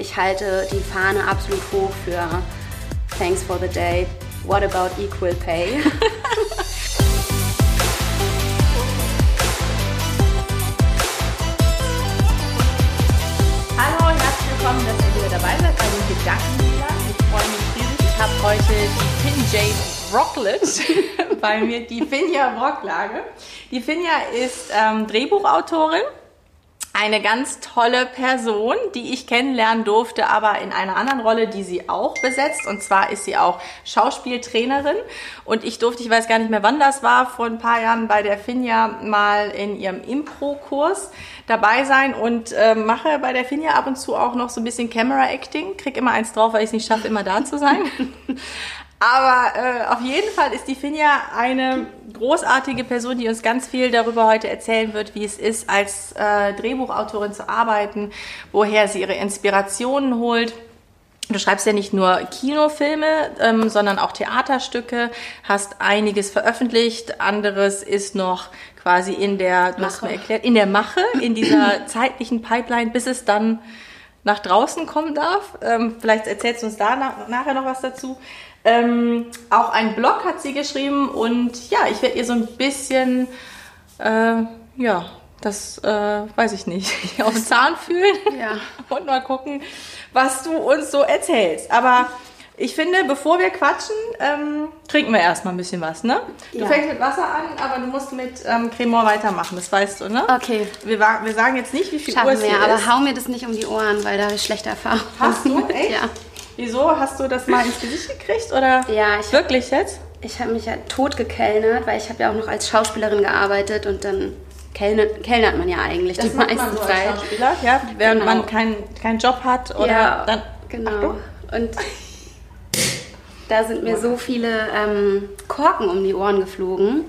ich halte die Fahne absolut hoch für Thanks for the Day. What about equal pay? Hallo und herzlich willkommen, dass ihr wieder dabei seid bei den Gedankendealern. Ich freue mich riesig. Ich habe heute die Finn Jade Brocklet bei mir, die Finja Brocklage. Die Finja ist ähm, Drehbuchautorin eine ganz tolle Person, die ich kennenlernen durfte, aber in einer anderen Rolle, die sie auch besetzt. Und zwar ist sie auch Schauspieltrainerin. Und ich durfte, ich weiß gar nicht mehr, wann das war, vor ein paar Jahren bei der Finja mal in ihrem Impro-Kurs dabei sein und äh, mache bei der Finja ab und zu auch noch so ein bisschen Camera-Acting. Krieg immer eins drauf, weil ich es nicht schaffe, immer da zu sein. Aber äh, auf jeden Fall ist die Finja eine großartige Person, die uns ganz viel darüber heute erzählen wird, wie es ist, als äh, Drehbuchautorin zu arbeiten, woher sie ihre Inspirationen holt. Du schreibst ja nicht nur Kinofilme, ähm, sondern auch Theaterstücke, hast einiges veröffentlicht, anderes ist noch quasi in der, du hast mir erklärt, in der Mache, in dieser zeitlichen Pipeline, bis es dann nach draußen kommen darf. Ähm, vielleicht erzählst du uns da nach, nachher noch was dazu. Ähm, auch ein Blog hat sie geschrieben und ja, ich werde ihr so ein bisschen, äh, ja, das äh, weiß ich nicht, auf den Zahn fühlen ja. und mal gucken, was du uns so erzählst. Aber ich finde, bevor wir quatschen, ähm, trinken wir erstmal ein bisschen was, ne? Du ja. fängst mit Wasser an, aber du musst mit ähm, Cremor weitermachen, das weißt du, ne? Okay. Wir, wir sagen jetzt nicht, wie viel Schaffen Uhr es wir, ist. aber hau mir das nicht um die Ohren, weil da habe ich schlechte Erfahrungen. Hast du? Echt? ja. Wieso? Hast du das mal ins Gesicht gekriegt oder ja, ich wirklich jetzt? Ich habe mich ja tot gekellnert, weil ich habe ja auch noch als Schauspielerin gearbeitet und dann kellnert, kellnert man ja eigentlich das die meiste man so Zeit. Als Schauspieler, ja, während genau. man keinen kein Job hat oder ja, dann. Genau. Und da sind mir so viele ähm, Korken um die Ohren geflogen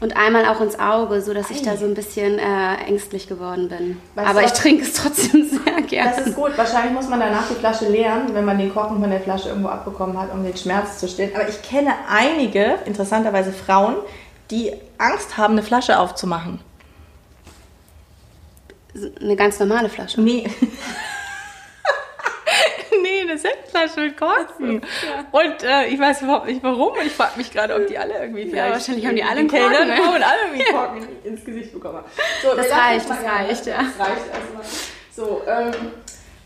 und einmal auch ins Auge, so dass ich da so ein bisschen äh, ängstlich geworden bin. Weißt Aber ich trinke es trotzdem sehr gerne. Das ist gut. Wahrscheinlich muss man danach die Flasche leeren, wenn man den Korken von der Flasche irgendwo abbekommen hat, um den Schmerz zu stillen. Aber ich kenne einige, interessanterweise Frauen, die Angst haben, eine Flasche aufzumachen. Eine ganz normale Flasche? Nee. eine Sektflasche mit Korken. Ja. Und äh, ich weiß überhaupt nicht warum. Ich frage mich gerade, ob die alle irgendwie vielleicht. Ja, wahrscheinlich haben die alle einen Korken. Ne? und alle irgendwie Korken ins Gesicht bekommen. So, das reicht, das reicht, ja. Das reicht erstmal. So, ähm,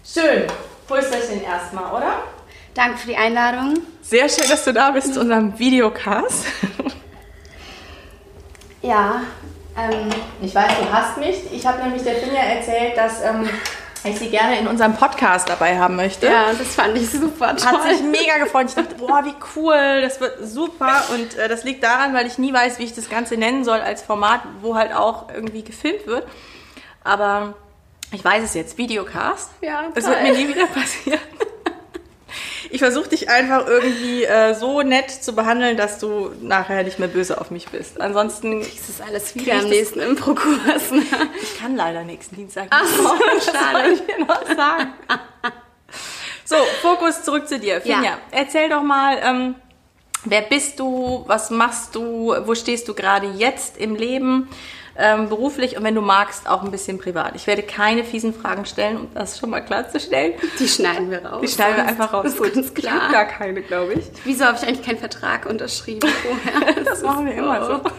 schön. Prösterchen erstmal, oder? Danke für die Einladung. Sehr schön, dass du da bist zu unserem Videocast. Ja. Ähm, ich weiß, du hast mich. Ich habe nämlich der Finja erzählt, dass ähm, ich sie gerne in unserem Podcast dabei haben möchte. Ja, das fand ich super toll. Hat sich mega gefreut. Ich dachte, boah, wie cool, das wird super. Und äh, das liegt daran, weil ich nie weiß, wie ich das Ganze nennen soll als Format, wo halt auch irgendwie gefilmt wird. Aber ich weiß es jetzt, Videocast. Ja, Das wird mir nie wieder passieren. Ich versuche dich einfach irgendwie äh, so nett zu behandeln, dass du nachher nicht mehr böse auf mich bist. Ansonsten ist das alles wieder am nächsten Impro-Kurs. Ne? Ich kann leider nächsten Dienstag nicht. Ach so, schade. ich dir noch sagen. so, Fokus zurück zu dir. Finja, ja. erzähl doch mal, ähm, wer bist du, was machst du, wo stehst du gerade jetzt im Leben? Ähm, beruflich und wenn du magst, auch ein bisschen privat. Ich werde keine fiesen Fragen stellen, um das schon mal klarzustellen. Die schneiden wir raus. Die schneiden wir einfach raus. Ist ganz klar. Ich habe gar keine, glaube ich. Wieso habe ich eigentlich keinen Vertrag unterschrieben vorher? das, das machen wir so. immer so.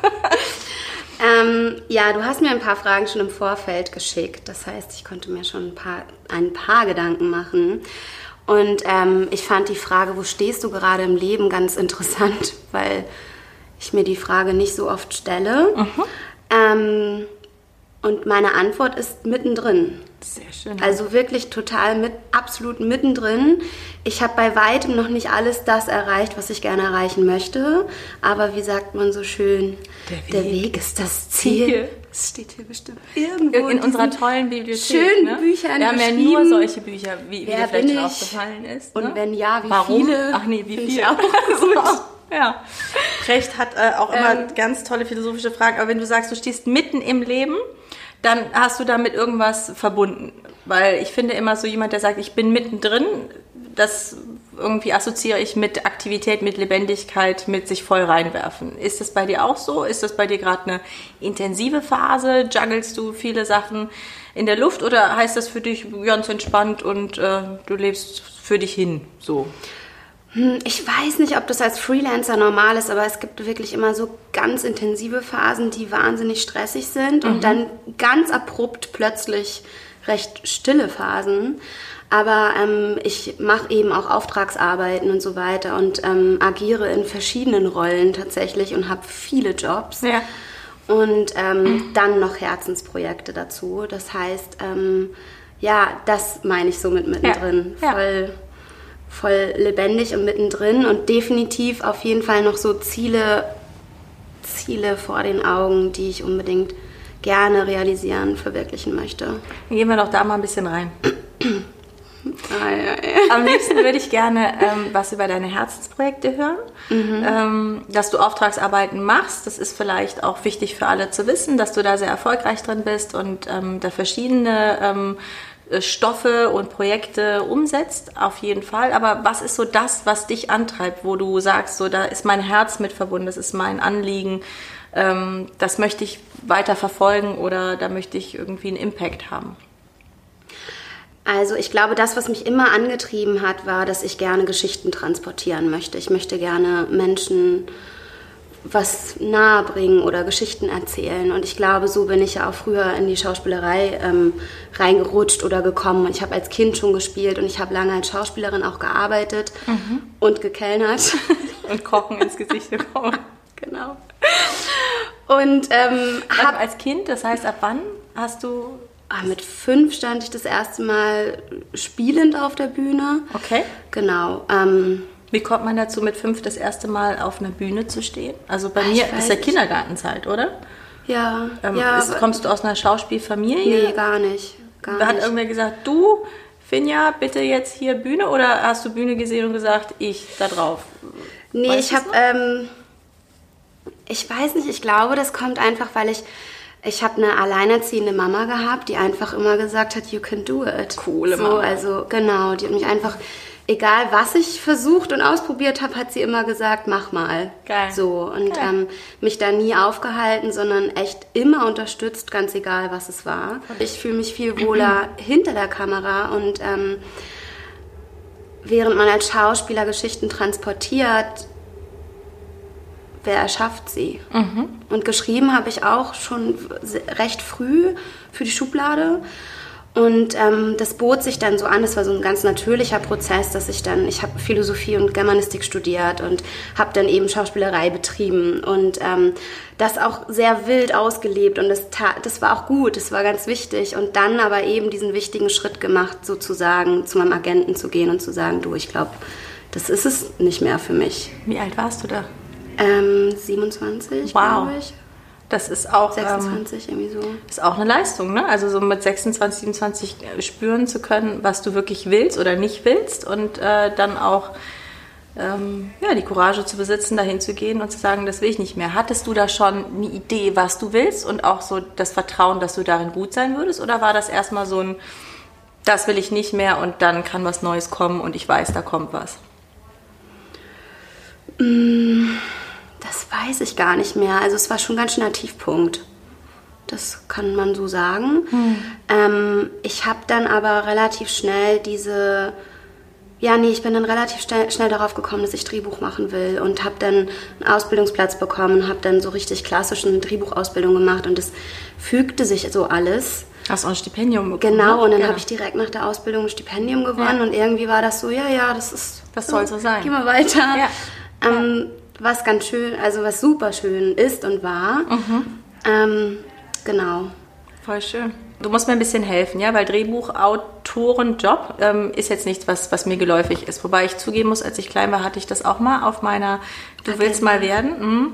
Ähm, ja, du hast mir ein paar Fragen schon im Vorfeld geschickt. Das heißt, ich konnte mir schon ein paar, ein paar Gedanken machen. Und ähm, ich fand die Frage, wo stehst du gerade im Leben, ganz interessant, weil ich mir die Frage nicht so oft stelle. Mhm. Und meine Antwort ist mittendrin. Sehr schön. Also wirklich total mit, absolut mittendrin. Ich habe bei weitem noch nicht alles das erreicht, was ich gerne erreichen möchte. Aber wie sagt man so schön, der Weg, der Weg ist das Ziel. Es steht hier bestimmt irgendwo in, in unserer tollen Bibliothek. Schönen ne? Büchern. Wir haben ja nur solche Bücher, wie, wie dir vielleicht schon aufgefallen ist. Ne? Und wenn ja, wie Warum? viele? Ach nee, wie viele? Ja. Precht hat äh, auch immer ähm, ganz tolle philosophische Fragen. Aber wenn du sagst, du stehst mitten im Leben, dann hast du damit irgendwas verbunden. Weil ich finde immer so jemand, der sagt, ich bin mittendrin, das irgendwie assoziiere ich mit Aktivität, mit Lebendigkeit, mit sich voll reinwerfen. Ist das bei dir auch so? Ist das bei dir gerade eine intensive Phase? Juggelst du viele Sachen? in der Luft oder heißt das für dich ganz entspannt und äh, du lebst für dich hin so? Hm, ich weiß nicht, ob das als Freelancer normal ist, aber es gibt wirklich immer so ganz intensive Phasen, die wahnsinnig stressig sind mhm. und dann ganz abrupt plötzlich recht stille Phasen. Aber ähm, ich mache eben auch Auftragsarbeiten und so weiter und ähm, agiere in verschiedenen Rollen tatsächlich und habe viele Jobs. Ja. Und ähm, mhm. dann noch Herzensprojekte dazu. Das heißt, ähm, ja, das meine ich so mit mittendrin. Ja. Voll, voll lebendig und mittendrin und definitiv auf jeden Fall noch so Ziele, Ziele vor den Augen, die ich unbedingt gerne realisieren, verwirklichen möchte. Dann gehen wir doch da mal ein bisschen rein. Am liebsten würde ich gerne ähm, was über deine Herzensprojekte hören, mhm. ähm, dass du Auftragsarbeiten machst. Das ist vielleicht auch wichtig für alle zu wissen, dass du da sehr erfolgreich drin bist und ähm, da verschiedene ähm, Stoffe und Projekte umsetzt, auf jeden Fall. Aber was ist so das, was dich antreibt, wo du sagst, so da ist mein Herz mit verbunden, das ist mein Anliegen, ähm, das möchte ich weiter verfolgen oder da möchte ich irgendwie einen Impact haben? Also ich glaube, das, was mich immer angetrieben hat, war, dass ich gerne Geschichten transportieren möchte. Ich möchte gerne Menschen was nahebringen oder Geschichten erzählen. Und ich glaube, so bin ich ja auch früher in die Schauspielerei ähm, reingerutscht oder gekommen. Und ich habe als Kind schon gespielt und ich habe lange als Schauspielerin auch gearbeitet mhm. und gekellnert. und Kochen ins Gesicht bekommen. Genau. Und ähm, habe als Kind, das heißt, ab wann hast du Ah, mit fünf stand ich das erste Mal spielend auf der Bühne. Okay. Genau. Ähm, Wie kommt man dazu, mit fünf das erste Mal auf einer Bühne zu stehen? Also bei mir ist ja Kindergartenzeit, oder? Ja. Ähm, ja ist, kommst du aus einer Schauspielfamilie? Nee, gar nicht. Gar Hat nicht. irgendwer gesagt, du, Finja, bitte jetzt hier Bühne? Oder hast du Bühne gesehen und gesagt, ich da drauf? Nee, weißt ich habe, ähm, ich weiß nicht, ich glaube, das kommt einfach, weil ich ich habe eine alleinerziehende Mama gehabt, die einfach immer gesagt hat, you can do it. Coole so, Mama. Also genau, die hat mich einfach, egal was ich versucht und ausprobiert habe, hat sie immer gesagt, mach mal. Geil. So und Ähm, mich da nie aufgehalten, sondern echt immer unterstützt, ganz egal was es war. Ich fühle mich viel wohler hinter der Kamera und ähm, während man als Schauspieler Geschichten transportiert, wer erschafft sie? Mhm. Und geschrieben habe ich auch schon recht früh für die Schublade. Und ähm, das bot sich dann so an, das war so ein ganz natürlicher Prozess, dass ich dann, ich habe Philosophie und Germanistik studiert und habe dann eben Schauspielerei betrieben und ähm, das auch sehr wild ausgelebt und das, das war auch gut, das war ganz wichtig und dann aber eben diesen wichtigen Schritt gemacht, sozusagen zu meinem Agenten zu gehen und zu sagen, du, ich glaube, das ist es nicht mehr für mich. Wie alt warst du da? Ähm, 27, wow. glaube ich. Das ist auch 26 ähm, irgendwie so. Ist auch eine Leistung, ne? Also so mit 26, 27 äh, spüren zu können, was du wirklich willst oder nicht willst und äh, dann auch ähm, ja, die Courage zu besitzen, dahin zu gehen und zu sagen, das will ich nicht mehr. Hattest du da schon eine Idee, was du willst und auch so das Vertrauen, dass du darin gut sein würdest? Oder war das erstmal so ein, das will ich nicht mehr und dann kann was Neues kommen und ich weiß, da kommt was? Mmh. Das weiß ich gar nicht mehr. Also es war schon ganz schön ein Tiefpunkt. Das kann man so sagen. Hm. Ähm, ich habe dann aber relativ schnell diese, ja nee, ich bin dann relativ schnell, schnell darauf gekommen, dass ich Drehbuch machen will und habe dann einen Ausbildungsplatz bekommen, habe dann so richtig klassisch eine Drehbuchausbildung gemacht und es fügte sich so alles. Hast du ein Stipendium bekommen? Genau, und dann ja. habe ich direkt nach der Ausbildung ein Stipendium gewonnen ja. und irgendwie war das so, ja, ja, das ist... Das soll so sein. Geh mal weiter. Ja. Ähm, was ganz schön, also was super schön ist und war. Mhm. Ähm, genau. Voll schön. Du musst mir ein bisschen helfen, ja, weil Drehbuchautorenjob ähm, ist jetzt nichts, was, was mir geläufig ist. Wobei ich zugeben muss, als ich klein war, hatte ich das auch mal auf meiner Du willst mal werden. Mhm.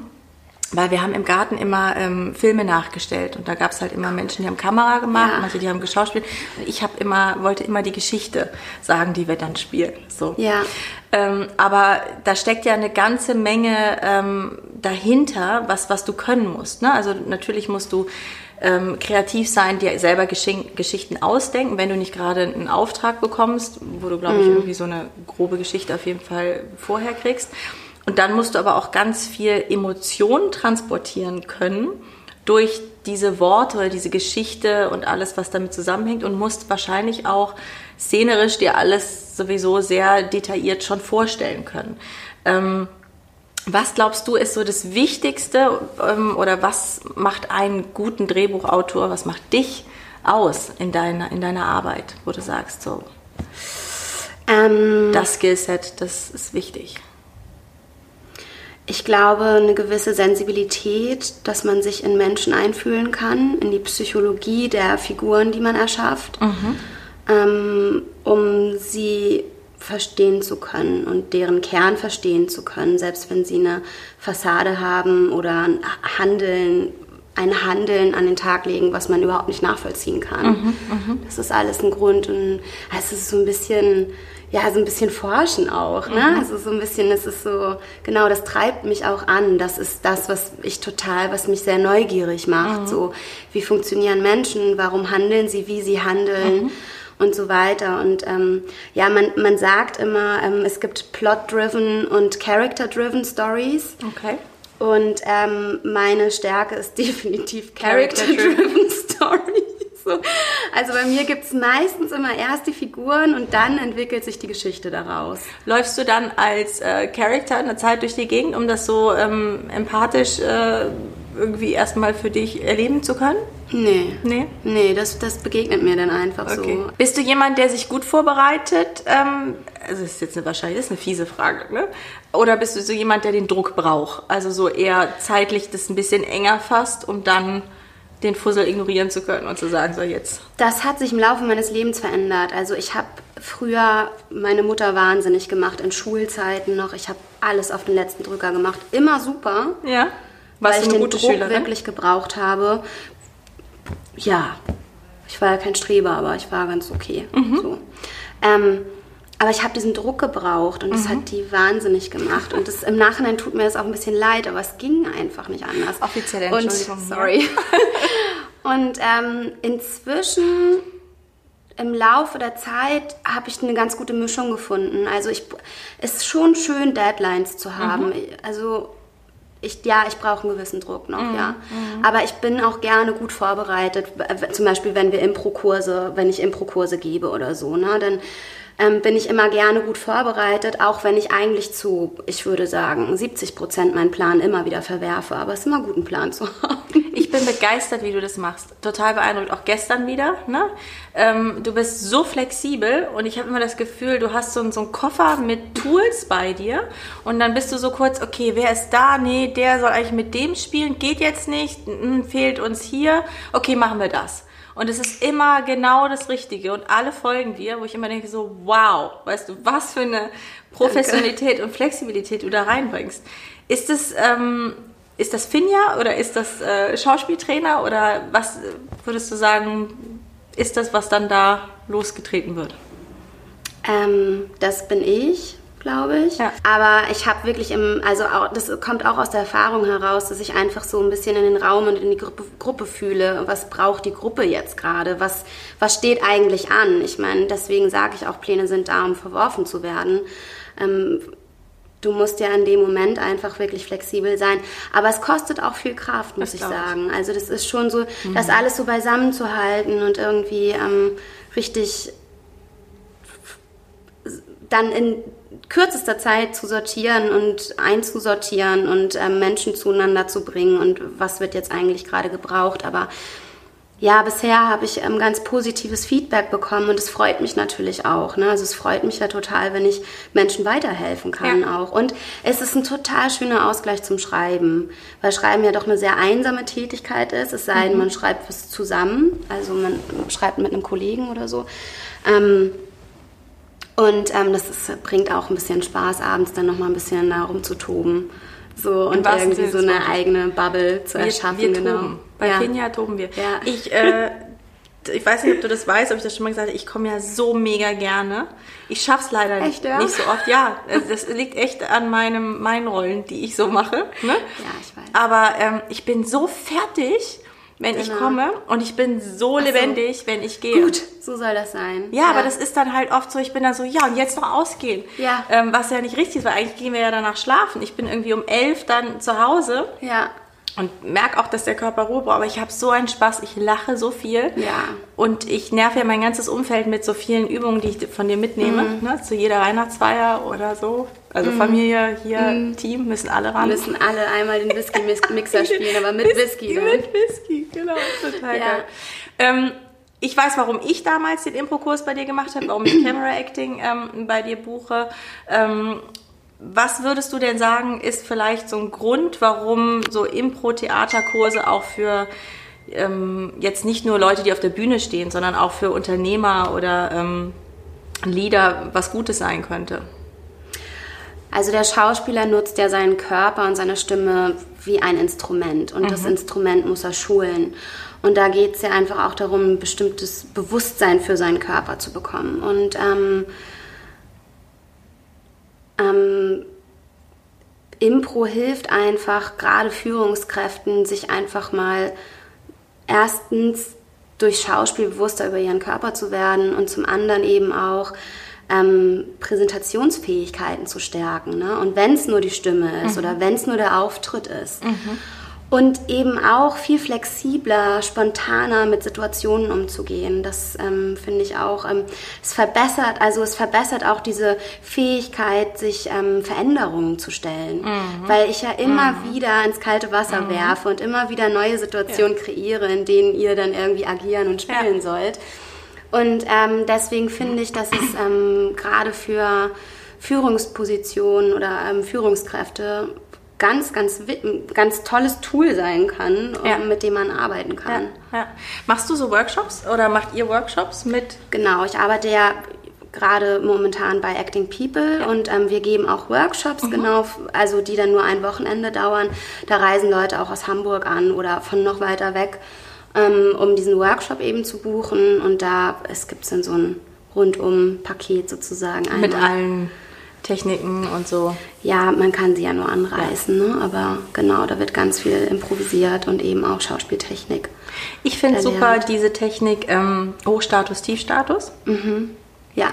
Weil wir haben im Garten immer ähm, Filme nachgestellt und da gab es halt immer Menschen, die haben Kamera gemacht, ja. manche, die haben geschauspielt. Ich habe immer, wollte immer die Geschichte sagen, die wir dann spielen. So. Ja. Ähm, aber da steckt ja eine ganze Menge ähm, dahinter, was, was du können musst. Ne? Also natürlich musst du ähm, kreativ sein, dir selber Geschen Geschichten ausdenken, wenn du nicht gerade einen Auftrag bekommst, wo du, glaube ich, mhm. irgendwie so eine grobe Geschichte auf jeden Fall vorher kriegst. Und dann musst du aber auch ganz viel Emotionen transportieren können durch diese Worte oder diese Geschichte und alles, was damit zusammenhängt und musst wahrscheinlich auch szenerisch dir alles sowieso sehr detailliert schon vorstellen können. Ähm, was glaubst du ist so das Wichtigste ähm, oder was macht einen guten Drehbuchautor, was macht dich aus in deiner, in deiner Arbeit, wo du sagst, so, ähm, das Skillset, das ist wichtig? Ich glaube, eine gewisse Sensibilität, dass man sich in Menschen einfühlen kann, in die Psychologie der Figuren, die man erschafft, mhm. ähm, um sie verstehen zu können und deren Kern verstehen zu können, selbst wenn sie eine Fassade haben oder ein Handeln, ein Handeln an den Tag legen, was man überhaupt nicht nachvollziehen kann. Mhm, mh. Das ist alles ein Grund und es ist so ein bisschen ja, so ein bisschen forschen auch. Ne? Mhm. Also so ein bisschen, es ist so, genau, das treibt mich auch an. Das ist das, was ich total, was mich sehr neugierig macht. Mhm. So, wie funktionieren Menschen? Warum handeln sie, wie sie handeln? Mhm. Und so weiter. Und ähm, ja, man, man sagt immer, ähm, es gibt Plot-driven und Character-driven Stories. Okay. Und ähm, meine Stärke ist definitiv Character-driven Stories. So. Also bei mir gibt es meistens immer erst die Figuren und dann entwickelt sich die Geschichte daraus. Läufst du dann als äh, Charakter in der Zeit durch die Gegend, um das so ähm, empathisch äh, irgendwie erstmal für dich erleben zu können? Nee. Nee? Nee, das, das begegnet mir dann einfach okay. so. Bist du jemand, der sich gut vorbereitet? Ähm, also das ist jetzt eine, wahrscheinlich das ist eine fiese Frage, ne? Oder bist du so jemand, der den Druck braucht? Also so eher zeitlich das ein bisschen enger fasst, um dann den Fussel ignorieren zu können und zu sagen, so jetzt. Das hat sich im Laufe meines Lebens verändert. Also ich habe früher meine Mutter wahnsinnig gemacht, in Schulzeiten noch. Ich habe alles auf den letzten Drücker gemacht. Immer super. Ja. Warst weil ich den Druck Schülerin? wirklich gebraucht habe. Ja. Ich war ja kein Streber, aber ich war ganz okay. Mhm. So. Ähm, aber ich habe diesen Druck gebraucht und das mhm. hat die wahnsinnig gemacht. Und das, im Nachhinein tut mir das auch ein bisschen leid, aber es ging einfach nicht anders. Offizielle Entschuldigung. Und, sorry. und ähm, inzwischen im Laufe der Zeit habe ich eine ganz gute Mischung gefunden. Also ich, es ist schon schön, Deadlines zu haben. Mhm. Also ich, ja, ich brauche einen gewissen Druck noch, mhm. ja. Mhm. Aber ich bin auch gerne gut vorbereitet. Zum Beispiel, wenn wir Impro-Kurse, wenn ich Impro-Kurse gebe oder so, ne, dann ähm, bin ich immer gerne gut vorbereitet, auch wenn ich eigentlich zu, ich würde sagen, 70 Prozent meinen Plan immer wieder verwerfe. Aber es ist immer gut, einen Plan zu haben. Ich bin begeistert, wie du das machst. Total beeindruckt. Auch gestern wieder. Ne? Ähm, du bist so flexibel und ich habe immer das Gefühl, du hast so, so einen Koffer mit Tools bei dir und dann bist du so kurz, okay, wer ist da? Nee, der soll eigentlich mit dem spielen. Geht jetzt nicht. Hm, fehlt uns hier. Okay, machen wir das. Und es ist immer genau das Richtige. Und alle folgen dir, wo ich immer denke, so, wow, weißt du, was für eine Professionalität Danke. und Flexibilität du da reinbringst. Ist das, ähm, ist das Finja oder ist das äh, Schauspieltrainer oder was würdest du sagen, ist das, was dann da losgetreten wird? Ähm, das bin ich glaube ich. Ja. Aber ich habe wirklich im, also auch, das kommt auch aus der Erfahrung heraus, dass ich einfach so ein bisschen in den Raum und in die Gruppe, Gruppe fühle. Was braucht die Gruppe jetzt gerade? Was, was steht eigentlich an? Ich meine, deswegen sage ich auch, Pläne sind da, um verworfen zu werden. Ähm, du musst ja in dem Moment einfach wirklich flexibel sein. Aber es kostet auch viel Kraft, muss das ich sagen. Also das ist schon so, mhm. das alles so beisammen zu halten und irgendwie ähm, richtig dann in kürzester Zeit zu sortieren und einzusortieren und ähm, Menschen zueinander zu bringen und was wird jetzt eigentlich gerade gebraucht. Aber ja, bisher habe ich ähm, ganz positives Feedback bekommen und es freut mich natürlich auch. Ne? Also es freut mich ja total, wenn ich Menschen weiterhelfen kann ja. auch. Und es ist ein total schöner Ausgleich zum Schreiben, weil Schreiben ja doch eine sehr einsame Tätigkeit ist. Es sei denn, mhm. man schreibt was zusammen, also man schreibt mit einem Kollegen oder so. Ähm, und ähm, das ist, bringt auch ein bisschen Spaß, abends dann nochmal ein bisschen da rumzutoben. So und irgendwie so eine eigene Bubble zu wir, erschaffen. Wir genau. toben. Bei ja. Finja toben wir. Ja. Ich, äh, ich weiß nicht, ob du das weißt, ob ich das schon mal gesagt habe, ich komme ja so mega gerne. Ich schaff's leider echt, ja? nicht so oft. Ja, das liegt echt an meinem, meinen Rollen, die ich so mache. Ne? Ja, ich weiß. Aber ähm, ich bin so fertig wenn genau. ich komme und ich bin so lebendig, so. wenn ich gehe. Gut, so soll das sein. Ja, ja, aber das ist dann halt oft so, ich bin dann so, ja, und jetzt noch ausgehen. Ja. Ähm, was ja nicht richtig ist, weil eigentlich gehen wir ja danach schlafen. Ich bin irgendwie um elf dann zu Hause. Ja. Und merke auch, dass der Körper Ruhe braucht, aber ich habe so einen Spaß, ich lache so viel. Ja. Und ich nerv ja mein ganzes Umfeld mit so vielen Übungen, die ich von dir mitnehme, Mhm. ne, zu jeder Weihnachtsfeier oder so. Also Familie, hier, Team, müssen alle ran. Wir müssen alle einmal den Whisky-Mixer spielen, aber mit Whisky. Ne? Mit Whisky, genau. Total Ja. geil. Ähm, ich weiß, warum ich damals den Impro-Kurs bei dir gemacht habe, warum ich Camera Acting ähm, bei dir buche. Ähm, was würdest du denn sagen, ist vielleicht so ein Grund, warum so Impro-Theaterkurse auch für ähm, jetzt nicht nur Leute, die auf der Bühne stehen, sondern auch für Unternehmer oder ähm, Leader was Gutes sein könnte? Also der Schauspieler nutzt ja seinen Körper und seine Stimme wie ein Instrument und das Instrument muss er schulen. Und da geht es ja einfach auch darum, ein bestimmtes Bewusstsein für seinen Körper zu bekommen. Und ähm, ähm, Impro hilft einfach, gerade Führungskräften, sich einfach mal erstens durch Schauspiel bewusster über ihren Körper zu werden und zum anderen eben auch ähm, Präsentationsfähigkeiten zu stärken. Ne? Und wenn es nur die Stimme ist oder wenn es nur der Auftritt ist. Und eben auch viel flexibler, spontaner mit Situationen umzugehen. Das ähm, finde ich auch. Ähm, es verbessert, also es verbessert auch diese Fähigkeit, sich ähm, Veränderungen zu stellen. Weil ich ja immer wieder ins kalte Wasser werfe und immer wieder neue Situationen kreiere, in denen ihr dann irgendwie agieren und spielen Ja. sollt. Und ähm, deswegen finde ich, dass es ähm, gerade für Führungspositionen oder ähm, Führungskräfte ganz, ganz, ganz tolles Tool sein kann, Ja. mit dem man arbeiten kann. Ja. Machst du so Workshops oder macht ihr Workshops mit Genau, ich arbeite ja gerade momentan bei Acting People und ähm, wir geben auch Workshops, genau, f- also die dann nur ein Wochenende dauern. Da reisen Leute auch aus Hamburg an oder von noch weiter weg, ähm, um diesen Workshop eben zu buchen. Und da es gibt dann so ein Rundum-Paket sozusagen. mit einmal. allen Techniken und so? Ja, man kann sie ja nur anreißen, ne? aber genau, da wird ganz viel improvisiert und eben auch Schauspieltechnik. Ich finde super diese Technik ähm, Hochstatus, Tiefstatus. Ja,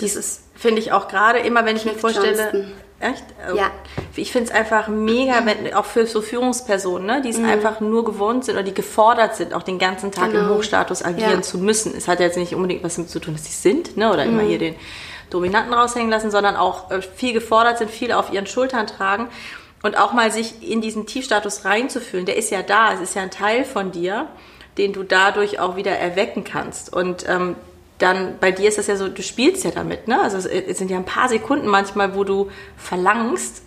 Dieses finde ich auch gerade immer, wenn ich mir vorstelle. Johnston. Echt? Oh. Ja. Ich finde es einfach mega, wenn, auch für so Führungspersonen, ne, die es einfach nur gewohnt sind oder die gefordert sind, auch den ganzen Tag im Mhm. Genau. Hochstatus agieren Ja. zu müssen. Es hat ja jetzt nicht unbedingt was damit zu tun, dass sie sind, ne, oder immer hier den Dominanten raushängen lassen, sondern auch äh, viel gefordert sind, viel auf ihren Schultern tragen und auch mal sich in diesen Tiefstatus reinzufühlen. Der ist ja da, es ist ja ein Teil von dir, den du dadurch auch wieder erwecken kannst. Und ähm, dann bei dir ist das ja so, du spielst ja damit, ne? Also es, sind ja ein paar Sekunden manchmal, wo du verlangst,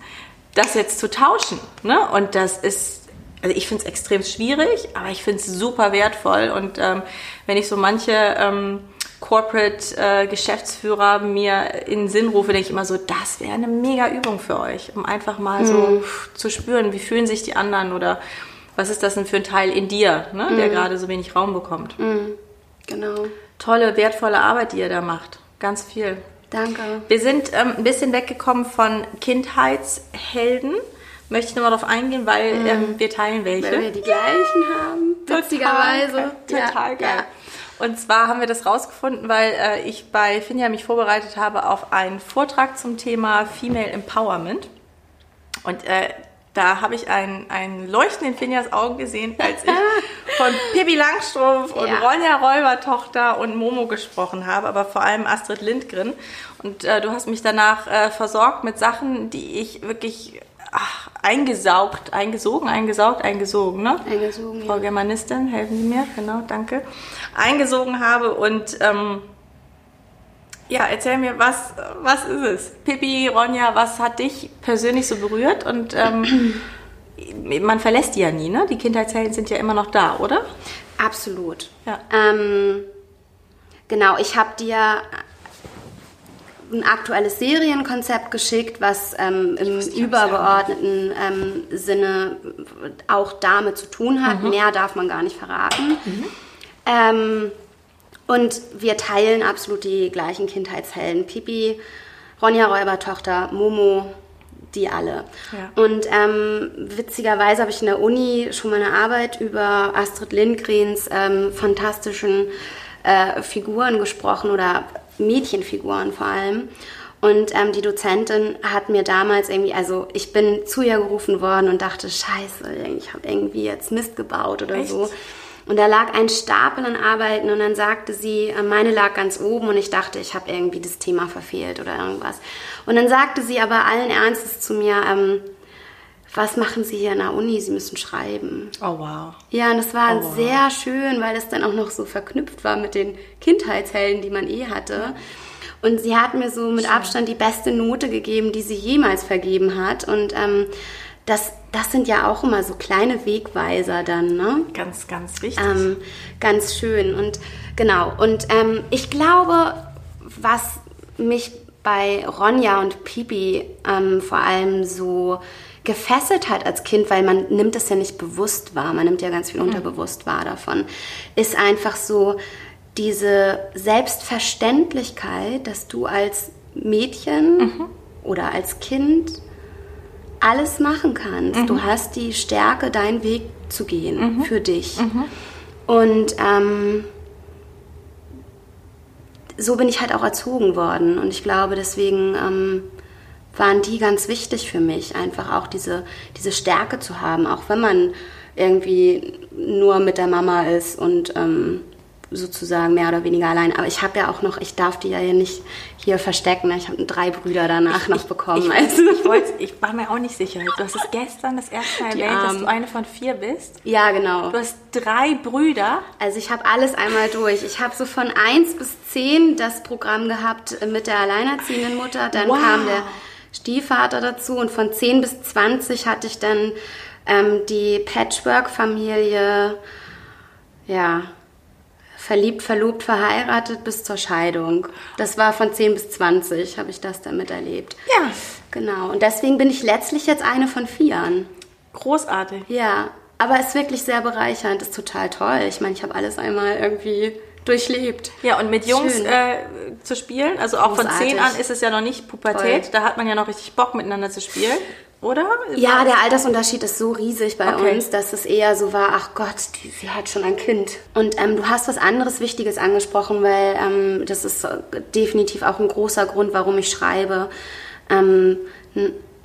das jetzt zu tauschen, ne? Und das ist, also ich finde es extrem schwierig, aber ich finde es super wertvoll. Und ähm, wenn ich so manche ähm, Corporate-Geschäftsführer mir in den Sinn rufe, denke ich immer so, das wäre eine mega Übung für euch, um einfach mal so zu spüren, wie fühlen sich die anderen oder was ist das denn für ein Teil in dir, ne, der gerade so wenig Raum bekommt. genau. Tolle, wertvolle Arbeit, die ihr da macht. Ganz viel. Danke. Wir sind ähm, ein bisschen weggekommen von Kindheitshelden. Möchte ich nochmal darauf eingehen, weil ähm, wir teilen welche. Weil wir die gleichen haben, witzigerweise. Total Ja, geil. ja. Und zwar haben wir das rausgefunden, weil äh, ich bei Finja mich vorbereitet habe auf einen Vortrag zum Thema Female Empowerment. Und äh, da habe ich ein, ein Leuchten in Finjas Augen gesehen, als ich von Pippi Langstrumpf und Ja. Ronja Räubertochter und Momo gesprochen habe, aber vor allem Astrid Lindgren. Und äh, du hast mich danach äh, versorgt mit Sachen, die ich wirklich ach, eingesaugt, eingesogen, eingesaugt, eingesogen, ne? Eingesogen, Frau ja. Germanistin, helfen Sie mir, genau, danke. Eingesogen habe und ähm, ja, erzähl mir, was, was ist es? Pippi, Ronja, was hat dich persönlich so berührt? Und ähm, man verlässt die ja nie, ne? Die Kindheitshelden sind ja immer noch da, oder? Absolut. Ja. Ähm, genau, ich habe dir ein aktuelles Serienkonzept geschickt, was ähm, im übergeordneten ähm, Sinne auch damit zu tun hat. Mehr darf man gar nicht verraten. Ähm, und wir teilen absolut die gleichen Kindheitshelden. Pipi, Ronja Räubertochter, Momo, die alle. Ja. Und ähm, witzigerweise habe ich in der Uni schon mal eine Arbeit über Astrid Lindgrens ähm, fantastischen äh, Figuren gesprochen oder Mädchenfiguren vor allem. Und ähm, die Dozentin hat mir damals irgendwie, also ich bin zu ihr gerufen worden und dachte, scheiße, ich habe irgendwie jetzt Mist gebaut oder Echt? so. Und da lag ein Stapel an Arbeiten und dann sagte sie, äh, meine lag ganz oben und ich dachte, ich habe irgendwie das Thema verfehlt oder irgendwas. Und dann sagte sie aber allen Ernstes zu mir, ähm, was machen Sie hier in der Uni? Sie müssen schreiben. Oh, wow. Ja, und das war Oh, wow. sehr schön, weil es dann auch noch so verknüpft war mit den Kindheitshelden, die man eh hatte. Und sie hat mir so mit Abstand die beste Note gegeben, die sie jemals vergeben hat. Und ähm, das, das sind ja auch immer so kleine Wegweiser dann, ne? Ganz, ganz wichtig. Ähm, ganz schön. Und genau. Und ähm, ich glaube, was mich bei Ronja und Pipi ähm, vor allem so gefesselt hat als Kind, weil man nimmt es ja nicht bewusst wahr, man nimmt ja ganz viel unterbewusst wahr davon, ist einfach so diese Selbstverständlichkeit, dass du als Mädchen oder als Kind alles machen kannst. Du hast die Stärke, deinen Weg zu gehen für dich. Und ähm, so bin ich halt auch erzogen worden. Und ich glaube, deswegen ähm, waren die ganz wichtig für mich, einfach auch diese, diese Stärke zu haben, auch wenn man irgendwie nur mit der Mama ist und ähm, sozusagen mehr oder weniger allein. Aber ich habe ja auch noch, ich darf die ja hier nicht hier verstecken. ne? Ich habe drei Brüder danach noch bekommen. Ich, also, ich, ich war mir auch nicht sicher. Du hast es gestern das erste Mal erwähnt, dass du eine von vier bist. ja, genau. Du hast drei Brüder. Also ich habe alles einmal durch. Ich habe so von 1 bis 10 das Programm gehabt mit der alleinerziehenden Mutter. Dann Wow. kam der Stiefvater dazu und von 10 bis 20 hatte ich dann ähm, die Patchwork-Familie, ja, verliebt, verlobt, verheiratet bis zur Scheidung. Das war von 10 bis 20, habe ich das dann miterlebt. Ja. Genau. Und deswegen bin ich letztlich jetzt eine von vieren. Großartig. Ja, aber es ist wirklich sehr bereichernd, ist total toll. Ich meine, ich habe alles einmal irgendwie durchlebt. Ja, und mit Jungs äh, zu spielen, also auch von Großartig. 10 an ist es ja noch nicht Pubertät, Voll. da hat man ja noch richtig Bock miteinander zu spielen, oder? Ja, der Altersunterschied ist so riesig bei Okay. uns, dass es eher so war, ach Gott, die, sie hat schon ein Kind. Und ähm, du hast was anderes Wichtiges angesprochen, weil ähm, das ist äh, definitiv auch ein großer Grund, warum ich schreibe. Ähm,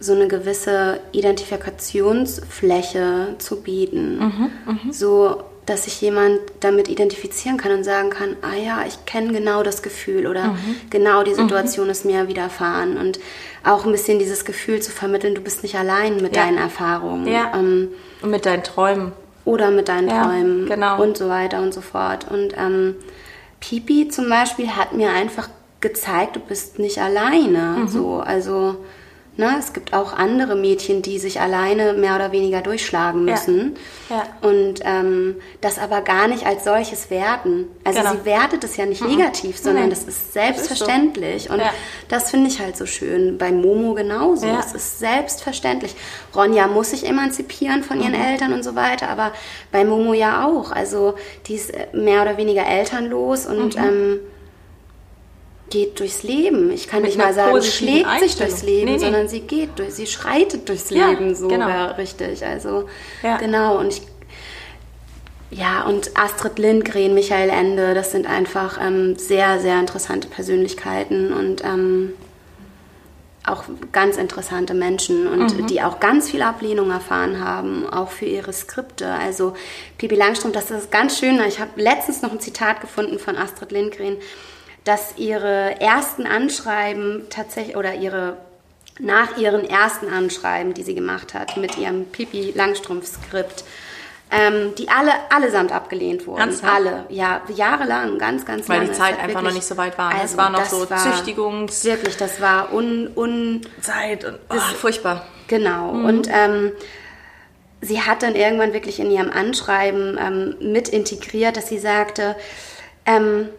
so eine gewisse Identifikationsfläche zu bieten. so, dass sich jemand damit identifizieren kann und sagen kann, ah ja, ich kenne genau das Gefühl oder genau die Situation ist mir widerfahren. Und auch ein bisschen dieses Gefühl zu vermitteln, du bist nicht allein mit Ja. deinen Erfahrungen. Ja. Ähm, Und mit deinen Träumen. oder mit deinen Ja, Träumen genau. und so weiter und so fort. Und ähm, Pipi zum Beispiel hat mir einfach gezeigt, du bist nicht alleine. Mhm. So, also ne, es gibt auch andere Mädchen, die sich alleine mehr oder weniger durchschlagen Ja. müssen. Ja. Und ähm, das aber gar nicht als solches werten. Also Genau. sie wertet es ja nicht negativ, sondern Nein. das ist selbstverständlich. Und Ja. das finde ich halt so schön. Bei Momo genauso. Ja. Es ist selbstverständlich. Ronja muss sich emanzipieren von Mhm. ihren Eltern und so weiter, aber bei Momo ja auch. Also die ist äh, mehr oder weniger elternlos und Mhm. ähm, geht durchs Leben. Ich kann Mit nicht mal sagen, positiven schlägt sich durchs Leben, Nee, nee. sondern sie geht durch, sie schreitet durchs Ja, Leben, so genau. wäre richtig. Also Ja. genau und ich ja, und Astrid Lindgren, Michael Ende, das sind einfach ähm, sehr, sehr interessante Persönlichkeiten und ähm, auch ganz interessante Menschen und Mhm. die auch ganz viel Ablehnung erfahren haben, auch für ihre Skripte. Also Pippi Langstrumpf, das ist ganz schön. Ich habe letztens noch ein Zitat gefunden von Astrid Lindgren, dass ihre ersten Anschreiben tatsächlich oder ihre nach ihren ersten Anschreiben, die sie gemacht hat mit ihrem Pippi Langstrumpf Skript, ähm, die alle allesamt abgelehnt wurden. Ernsthaft? Alle, ja, jahrelang, ganz, ganz Weil lange. die Es Zeit einfach wirklich- noch nicht so weit war. ne? es Also, war noch so war- Züchtigungs... Wirklich, das war un, un Zeit und oh, furchtbar. genau. Und ähm, sie hat dann irgendwann wirklich in ihrem Anschreiben ähm, mit integriert, dass sie sagte, ähm,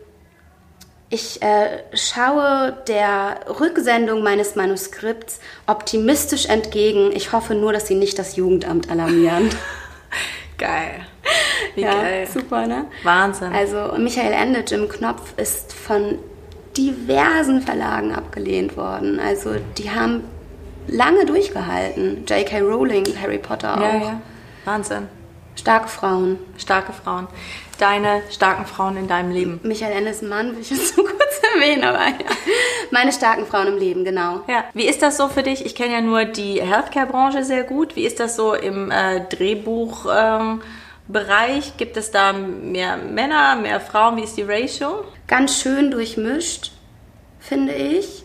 ich äh, schaue der Rücksendung meines Manuskripts optimistisch entgegen. Ich hoffe nur, dass sie nicht das Jugendamt alarmieren. Geil. Wie ja, geil. super, ne? Wahnsinn. Also Michael Ende, Jim Knopf ist von diversen Verlagen abgelehnt worden. Also die haben lange durchgehalten. J.K. Rowling, Harry Potter auch. ja, ja. Wahnsinn. Starke Frauen. Starke Frauen. Deine starken Frauen in deinem Leben. Michael Ennismann will ich jetzt so kurz erwähnen, aber ja. Meine starken Frauen im Leben, genau. Ja. Wie ist das so für dich? Ich kenne ja nur die Healthcare-Branche sehr gut. Wie ist das so im äh, Drehbuch? Ähm, Bereich? Gibt es da mehr Männer, mehr Frauen? Wie ist die Ratio? Ganz schön durchmischt, finde ich.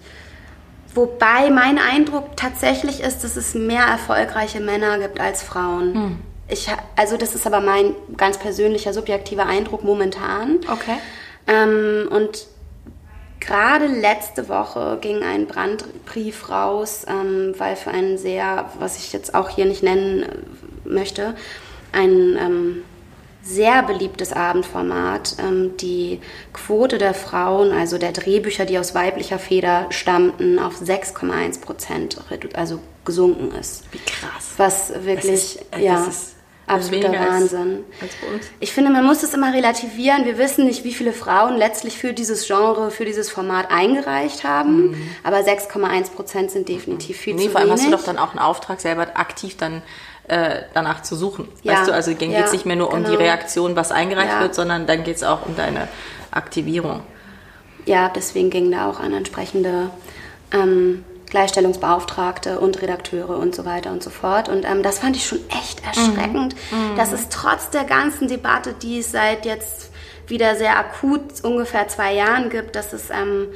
Wobei mein Eindruck tatsächlich ist, dass es mehr erfolgreiche Männer gibt als Frauen. Hm. Ich, also das ist aber mein ganz persönlicher, subjektiver Eindruck momentan. Okay. Ähm, und gerade letzte Woche ging ein Brandbrief raus, ähm, weil für einen sehr, was ich jetzt auch hier nicht nennen möchte, ein ähm, sehr beliebtes Abendformat. Ähm, die Quote der Frauen, also der Drehbücher, die aus weiblicher Feder stammten, auf 6,1 Prozent also gesunken ist. Wie krass. Was wirklich, ist, äh, ja. Absoluter Wahnsinn. Ich finde, man muss es immer relativieren. Wir wissen nicht, wie viele Frauen letztlich für dieses Genre, für dieses Format eingereicht haben. Mhm. Aber 6,1 Prozent sind definitiv viel nee, zu wenig. Vor allem hast du doch dann auch einen Auftrag, selber aktiv dann äh, danach zu suchen. Ja. Weißt du, also dann ja, geht es nicht mehr nur genau. um die genau. Reaktion, was eingereicht ja. wird, sondern dann geht es auch um deine Aktivierung. Ja, deswegen ging da auch an entsprechende ähm, Gleichstellungsbeauftragte und Redakteure und so weiter und so fort. Und ähm, das fand ich schon echt erschreckend, mhm. dass es trotz der ganzen Debatte, die es seit jetzt wieder sehr akut ungefähr zwei Jahren gibt, dass es ähm,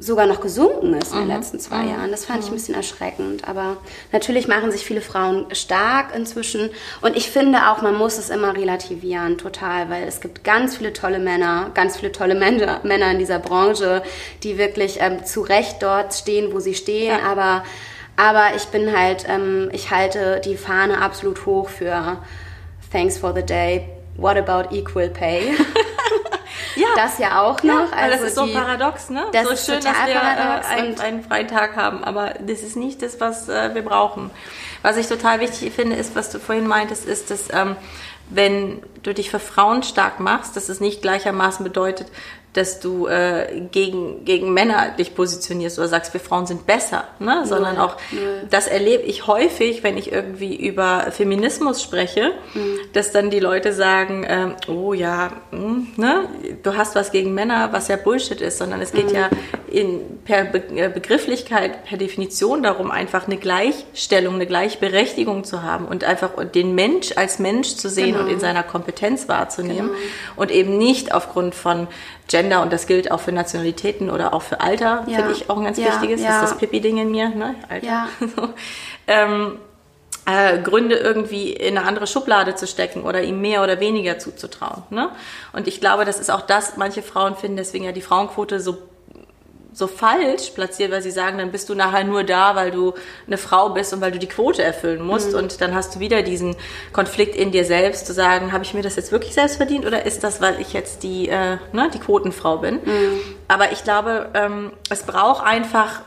sogar noch gesunken ist in den mhm. letzten zwei mhm. Jahren. Das fand ich ein mhm. bisschen erschreckend. Aber natürlich machen sich viele Frauen stark inzwischen. Und ich finde auch, man muss es immer relativieren, total, weil es gibt ganz viele tolle Männer, ganz viele tolle Männer, Männer in dieser Branche, die wirklich ähm, zu Recht dort stehen, wo sie stehen. Ja. Aber, aber ich bin halt, ähm, ich halte die Fahne absolut hoch für Thanks for the Day. What about equal pay? Ja. Das ja auch noch. Ja, also das ist so die, paradox, ne? Das so ist schön, dass wir äh, einen, einen, freien Tag haben, aber das ist nicht das, was äh, wir brauchen. Was ich total wichtig finde, ist, was du vorhin meintest, ist, dass ähm, wenn du dich für Frauen stark machst, dass es nicht gleichermaßen bedeutet, dass du äh, gegen, gegen Männer dich positionierst oder sagst, wir Frauen sind besser, ne? sondern auch, Null. das erlebe ich häufig, wenn ich irgendwie über Feminismus spreche, mhm. dass dann die Leute sagen, ähm, oh ja, mh, hm, ne? du hast was gegen Männer, was ja Bullshit ist, sondern es geht mhm. ja in, per Be äh, Begrifflichkeit, per Definition darum, einfach eine Gleichstellung, eine Gleichberechtigung zu haben und einfach den Mensch als Mensch zu sehen genau. und in seiner Kompetenz wahrzunehmen genau. und eben nicht aufgrund von Gender und das gilt auch für Nationalitäten oder auch für Alter, ja. finde ich auch ein ganz ja, wichtiges. Ja. Das ist das Pippi-Ding in mir, ne? Alter. Ja. ähm, äh, Gründe irgendwie in eine andere Schublade zu stecken oder ihm mehr oder weniger zuzutrauen. Ne? Und ich glaube, das ist auch das, manche Frauen finden deswegen ja die Frauenquote so so falsch platziert, weil sie sagen, dann bist du nachher nur da, weil du eine Frau bist und weil du die Quote erfüllen musst. Mhm. Und dann hast du wieder diesen Konflikt in dir selbst, zu sagen, habe ich mir das jetzt wirklich selbst verdient oder ist das, weil ich jetzt die, äh, ne, die Quotenfrau bin? Mhm. Aber ich glaube, ähm, es braucht einfach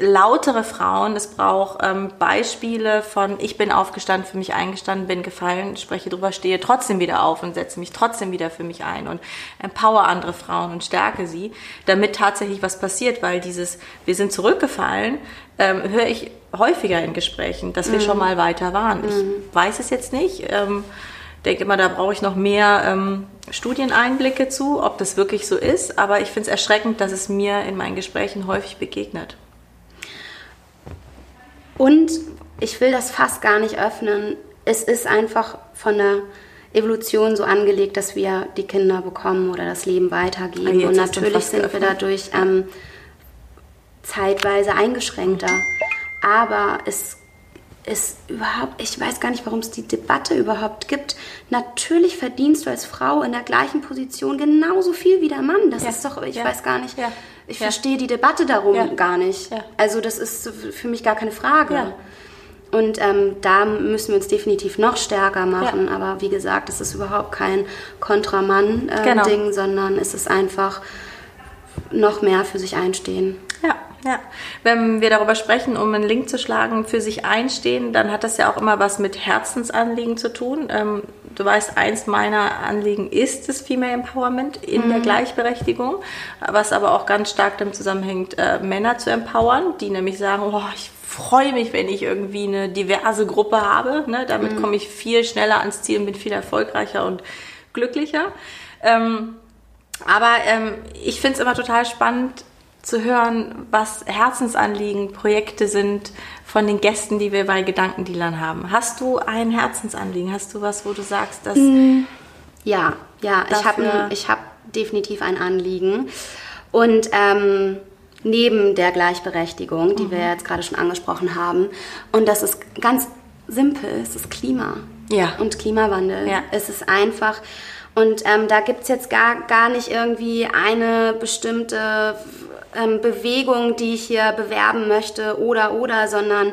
lautere Frauen, es braucht ähm, Beispiele von ich bin aufgestanden, für mich eingestanden, bin gefallen, spreche drüber, stehe trotzdem wieder auf und setze mich trotzdem wieder für mich ein und empower andere Frauen und stärke sie, damit tatsächlich was passiert, weil dieses wir sind zurückgefallen, ähm, höre ich häufiger in Gesprächen, dass wir mhm. schon mal weiter waren. Mhm. Ich weiß es jetzt nicht. Ähm, denke immer, da brauche ich noch mehr ähm, Studieneinblicke zu, ob das wirklich so ist. Aber ich finde es erschreckend, dass es mir in meinen Gesprächen häufig begegnet. Und ich will das fast gar nicht öffnen. Es ist einfach von der Evolution so angelegt, dass wir die Kinder bekommen oder das Leben weitergeben. Ah, Und natürlich sind geöffnet. wir dadurch ähm, zeitweise eingeschränkter. Aber es ist überhaupt, ich weiß gar nicht, warum es die Debatte überhaupt gibt. Natürlich verdienst du als Frau in der gleichen Position genauso viel wie der Mann. Das ja. ist doch, ich ja. weiß gar nicht. Ja. Ich ja. verstehe die Debatte darum ja. gar nicht. Ja. Also das ist für mich gar keine Frage. Und ähm, da müssen wir uns definitiv noch stärker machen. Aber wie gesagt, es ist überhaupt kein Kontramann-Ding, äh, genau. sondern es ist einfach noch mehr für sich einstehen. Ja, ja. Wenn wir darüber sprechen, um einen Link zu schlagen, für sich einstehen, dann hat das ja auch immer was mit Herzensanliegen zu tun. Ähm, du weißt, eins meiner Anliegen ist das Female Empowerment in mhm. der Gleichberechtigung, was aber auch ganz stark damit zusammenhängt, äh, Männer zu empowern, die nämlich sagen, oh, ich freue mich, wenn ich irgendwie eine diverse Gruppe habe. Ne? Damit mhm. komme ich viel schneller ans Ziel und bin viel erfolgreicher und glücklicher. Ähm, aber ähm, ich finde es immer total spannend zu hören, was Herzensanliegen, Projekte sind von den Gästen, die wir bei Gedankendealern haben. Hast du ein Herzensanliegen? Hast du was, wo du sagst, dass. Mm, ja, ja, ich habe hab definitiv ein Anliegen. Und ähm, neben der Gleichberechtigung, die mhm. wir jetzt gerade schon angesprochen haben. Und das ist ganz simpel, es ist Klima. Ja. Und Klimawandel. Ja. Es ist einfach. Und ähm, da gibt es jetzt gar, gar nicht irgendwie eine bestimmte ähm, Bewegung, die ich hier bewerben möchte oder oder, sondern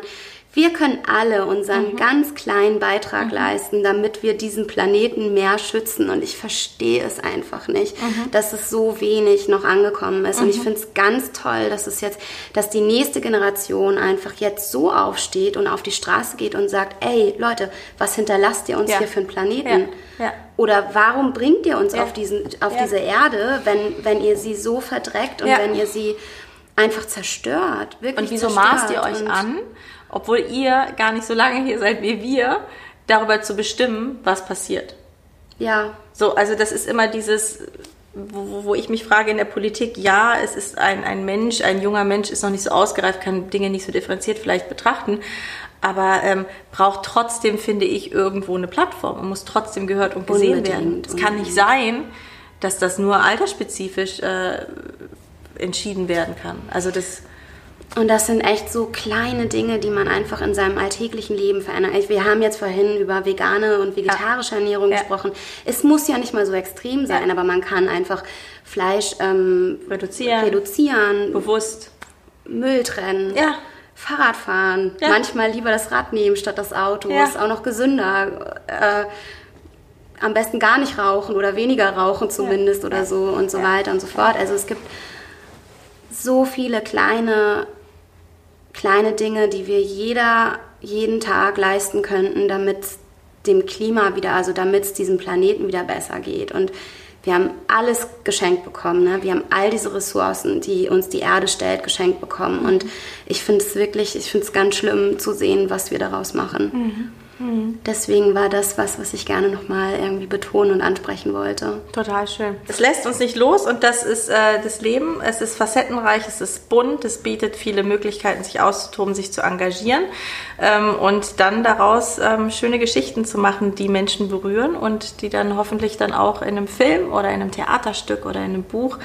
wir können alle unseren mhm. ganz kleinen Beitrag mhm. leisten, damit wir diesen Planeten mehr schützen. Und ich verstehe es einfach nicht, mhm. dass es so wenig noch angekommen ist. Und ich mhm. finde es ganz toll, dass es jetzt, dass die nächste Generation einfach jetzt so aufsteht und auf die Straße geht und sagt, ey Leute, was hinterlasst ihr uns ja. hier für einen Planeten? Ja. Ja. Oder warum bringt ihr uns auf, diesen, auf diese Erde, wenn, wenn ihr sie so verdreckt und wenn ihr sie einfach zerstört? Wirklich und wieso zerstört. maßt ihr euch und an? Obwohl ihr gar nicht so lange hier seid wie wir, darüber zu bestimmen, was passiert. Ja. So, also das ist immer dieses, wo, wo ich mich frage in der Politik, ja, es ist ein, ein Mensch, ein junger Mensch ist noch nicht so ausgereift, kann Dinge nicht so differenziert vielleicht betrachten, aber ähm, braucht trotzdem, finde ich, irgendwo eine Plattform und muss trotzdem gehört und gesehen unbedingt, werden. Es kann nicht sein, dass das nur altersspezifisch äh, entschieden werden kann. Also das und das sind echt so kleine Dinge, die man einfach in seinem alltäglichen Leben verändert. Wir haben jetzt vorhin über vegane und vegetarische ja. Ernährung ja. gesprochen. Es muss ja nicht mal so extrem sein, ja. aber man kann einfach Fleisch ähm, reduzieren. reduzieren, bewusst Müll trennen. Ja. Fahrrad fahren, manchmal lieber das Rad nehmen statt das Auto, ist auch noch gesünder. Äh, am besten gar nicht rauchen oder weniger rauchen zumindest oder so und so weiter und so fort. Also es gibt so viele kleine kleine Dinge, die wir jeder jeden Tag leisten könnten, damit dem Klima wieder, also damit es diesem Planeten wieder besser geht. Und wir haben alles geschenkt bekommen. Ne? Wir haben all diese Ressourcen, die uns die Erde stellt, geschenkt bekommen. Und ich finde es wirklich, ich finde es ganz schlimm zu sehen, was wir daraus machen. Mhm. Deswegen war das was, was ich gerne nochmal irgendwie betonen und ansprechen wollte. Total schön. Es lässt uns nicht los und das ist äh, das Leben. Es ist facettenreich, es ist bunt, es bietet viele Möglichkeiten, sich auszutoben, sich zu engagieren ähm, und dann daraus ähm, schöne Geschichten zu machen, die Menschen berühren und die dann hoffentlich dann auch in einem Film oder in einem Theaterstück oder in einem Buch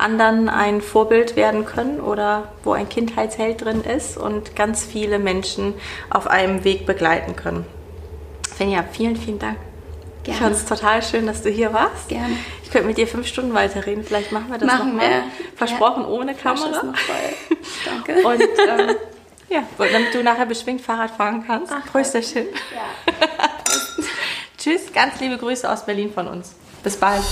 anderen ein Vorbild werden können oder wo ein Kindheitsheld drin ist und ganz viele Menschen auf einem Weg begleiten können. Finja, vielen, vielen Dank. Gerne. Ich fand es total schön, dass du hier warst. Gerne. Ich könnte mit dir fünf Stunden weiterreden. Vielleicht machen wir das nochmal. Versprochen, ja. ohne Kamera. Noch voll. Danke. Und ähm, ja, damit du nachher beschwingt Fahrrad fahren kannst. Ach, Prösterchen. Ja. Tschüss, ganz liebe Grüße aus Berlin von uns. Bis bald.